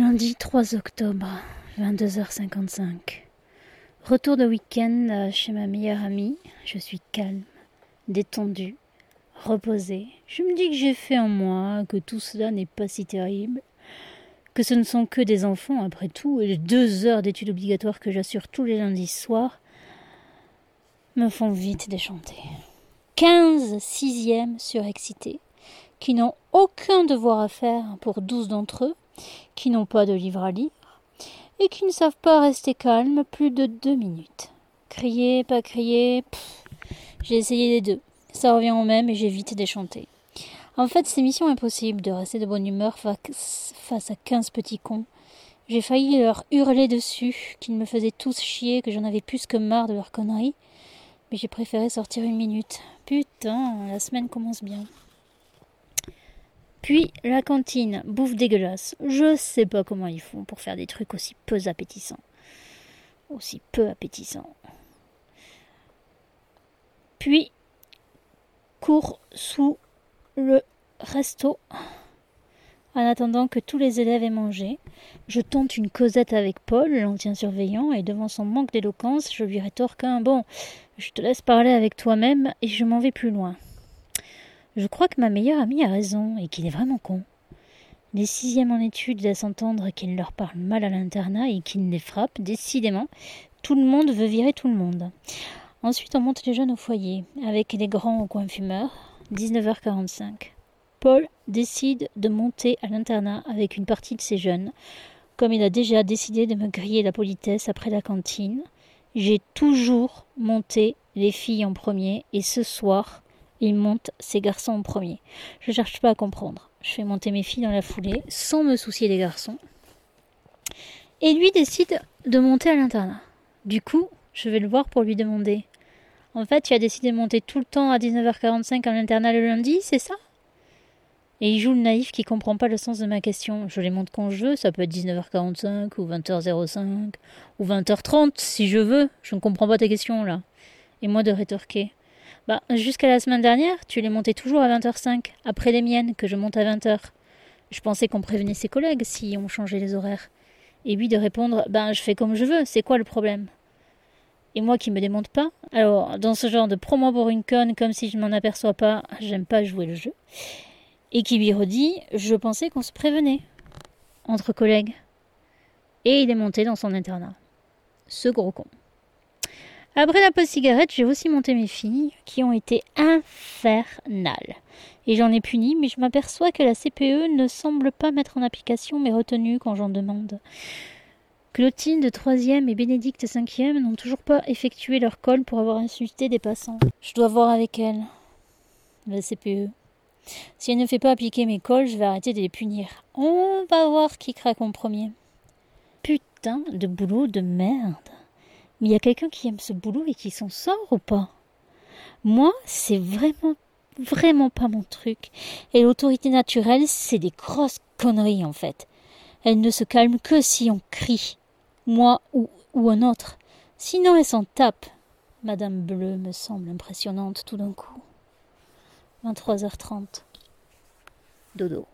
Lundi 3 octobre, 22h55. Retour de week-end euh, chez ma meilleure amie. Je suis calme, détendue, reposée. Je me dis que j'ai fait en moi, que tout cela n'est pas si terrible, que ce ne sont que des enfants après tout, et les deux heures d'études obligatoires que j'assure tous les lundis soirs me font vite déchanter. 15 sixièmes surexcités, qui n'ont aucun devoir à faire pour douze d'entre eux, qui n'ont pas de livre à lire, et qui ne savent pas rester calmes plus de deux minutes. Crier, pas crier, j'ai essayé les deux. Ça revient au même et j'ai vite déchanté. En fait, c'est mission impossible de rester de bonne humeur face à quinze petits cons. J'ai failli leur hurler dessus, qu'ils me faisaient tous chier, que j'en avais plus que marre de leurs conneries. Mais j'ai préféré sortir une minute. Putain, la semaine commence bien. Puis la cantine, bouffe dégueulasse. Je sais pas comment ils font pour faire des trucs aussi peu appétissants. Aussi peu appétissants. Puis cours sous le resto. En attendant que tous les élèves aient mangé, je tente une causette avec Paul, l'ancien surveillant, et devant son manque d'éloquence, je lui rétorque un bon. Je te laisse parler avec toi-même et je m'en vais plus loin. Je crois que ma meilleure amie a raison et qu'il est vraiment con. Les sixièmes en études laissent entendre qu'il leur parle mal à l'internat et qu'il les frappe. Décidément, tout le monde veut virer tout le monde. Ensuite, on monte les jeunes au foyer, avec les grands au coin fumeur. 19h45. Paul décide de monter à l'internat avec une partie de ses jeunes. Comme il a déjà décidé de me griller la politesse après la cantine, j'ai toujours monté les filles en premier et ce soir, il monte ses garçons en premier. Je cherche pas à comprendre. Je fais monter mes filles dans la foulée, sans me soucier des garçons. Et lui décide de monter à l'internat. Du coup, je vais le voir pour lui demander. En fait, tu as décidé de monter tout le temps à 19h45 à l'internat le lundi, c'est ça? Et il joue le naïf qui comprend pas le sens de ma question. Je les monte quand je veux, ça peut être 19h45 ou 20h05 ou 20h30 si je veux. Je ne comprends pas ta question là. Et moi de rétorquer. Bah, jusqu'à la semaine dernière, tu les montais toujours à 20h05, après les miennes, que je monte à 20h. Je pensais qu'on prévenait ses collègues si on changeait les horaires. Et lui de répondre Ben, je fais comme je veux, c'est quoi le problème? Et moi qui me démonte pas. Alors, dans ce genre de promo pour une conne, comme si je m'en aperçois pas, j'aime pas jouer le jeu. Et qui lui redit Je pensais qu'on se prévenait. Entre collègues. Et il est monté dans son internat. Ce gros con. Après la pause cigarette, j'ai aussi monté mes filles, qui ont été infernales. Et j'en ai puni, mais je m'aperçois que la CPE ne semble pas mettre en application mes retenues quand j'en demande. Clotilde de 3e et Bénédicte 5e n'ont toujours pas effectué leur col pour avoir insulté des passants. Je dois voir avec elle. La CPE. Si elle ne fait pas appliquer mes cols, je vais arrêter de les punir. On va voir qui craque en premier. Putain de boulot de merde. Mais il y a quelqu'un qui aime ce boulot et qui s'en sort ou pas? Moi, c'est vraiment, vraiment pas mon truc. Et l'autorité naturelle, c'est des grosses conneries en fait. Elle ne se calme que si on crie, moi ou, ou un autre. Sinon, elle s'en tape. Madame Bleu me semble impressionnante tout d'un coup. 23h30. Dodo.